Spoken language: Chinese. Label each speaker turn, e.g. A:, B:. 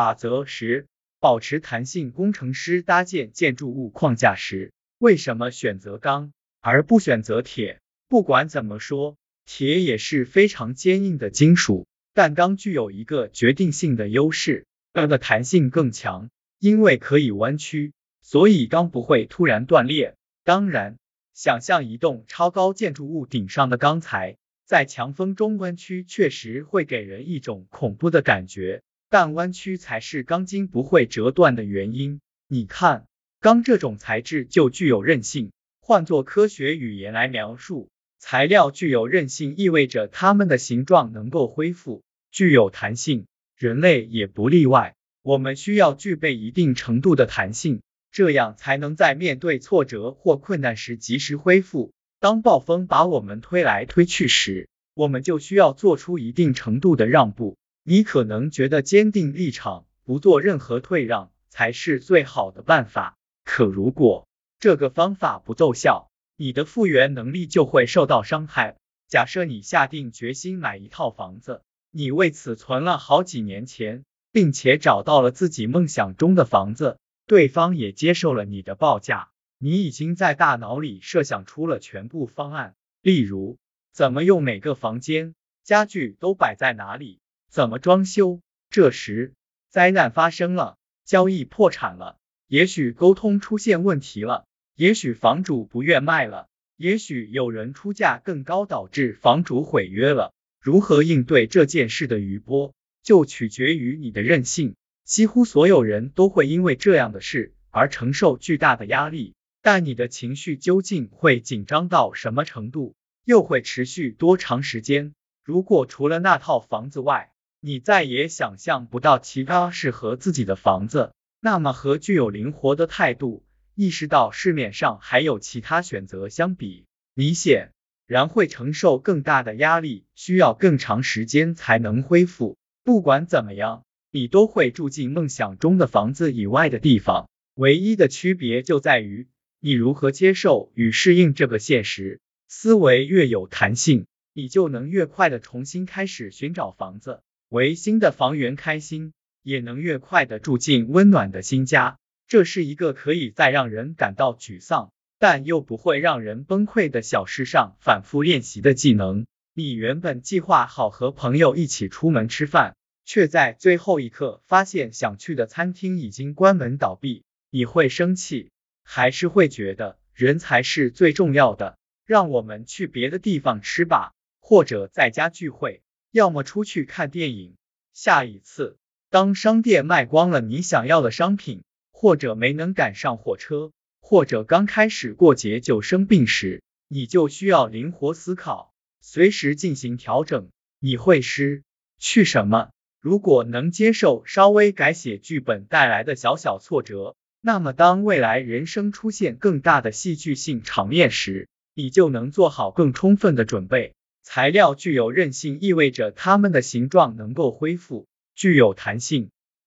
A: 法则十：保持弹性。工程师搭建建筑物框架时，为什么选择钢而不选择铁？不管怎么说，铁也是非常坚硬的金属，但钢具有一个决定性的优势，它的弹性更强，因为可以弯曲，所以钢不会突然断裂。当然，想象一栋超高建筑物顶上的钢材在强风中弯曲，确实会给人一种恐怖的感觉。但弯曲才是钢筋不会折断的原因。你看，钢这种材质就具有韧性。换作科学语言来描述，材料具有韧性，意味着它们的形状能够恢复，具有弹性。人类也不例外。我们需要具备一定程度的弹性，这样才能在面对挫折或困难时及时恢复。当暴风把我们推来推去时，我们就需要做出一定程度的让步。你可能觉得坚定立场，不做任何退让才是最好的办法。可如果这个方法不奏效，你的复原能力就会受到伤害。假设你下定决心买一套房子，你为此存了好几年钱，并且找到了自己梦想中的房子，对方也接受了你的报价，你已经在大脑里设想出了全部方案，例如怎么用每个房间，家具都摆在哪里。怎么装修？这时灾难发生了，交易破产了，也许沟通出现问题了，也许房主不愿卖了，也许有人出价更高导致房主毁约了。如何应对这件事的余波，就取决于你的韧性。几乎所有人都会因为这样的事而承受巨大的压力，但你的情绪究竟会紧张到什么程度，又会持续多长时间？如果除了那套房子外，你再也想象不到其他适合自己的房子，那么和具有灵活的态度，意识到市面上还有其他选择相比，你显然会承受更大的压力，需要更长时间才能恢复。不管怎么样，你都会住进梦想中的房子以外的地方，唯一的区别就在于你如何接受与适应这个现实。思维越有弹性，你就能越快的重新开始寻找房子。为新的房源开心，也能越快的住进温暖的新家。这是一个可以在让人感到沮丧，但又不会让人崩溃的小事上反复练习的技能。你原本计划好和朋友一起出门吃饭，却在最后一刻发现想去的餐厅已经关门倒闭，你会生气，还是会觉得人才是最重要的？让我们去别的地方吃吧，或者在家聚会。要么出去看电影。下一次，当商店卖光了你想要的商品，或者没能赶上火车，或者刚开始过节就生病时，你就需要灵活思考，随时进行调整。你会失去什么？如果能接受稍微改写剧本带来的小小挫折，那么当未来人生出现更大的戏剧性场面时，你就能做好更充分的准备。材料具有韧性，意味着它们的形状能够恢复；具有弹性，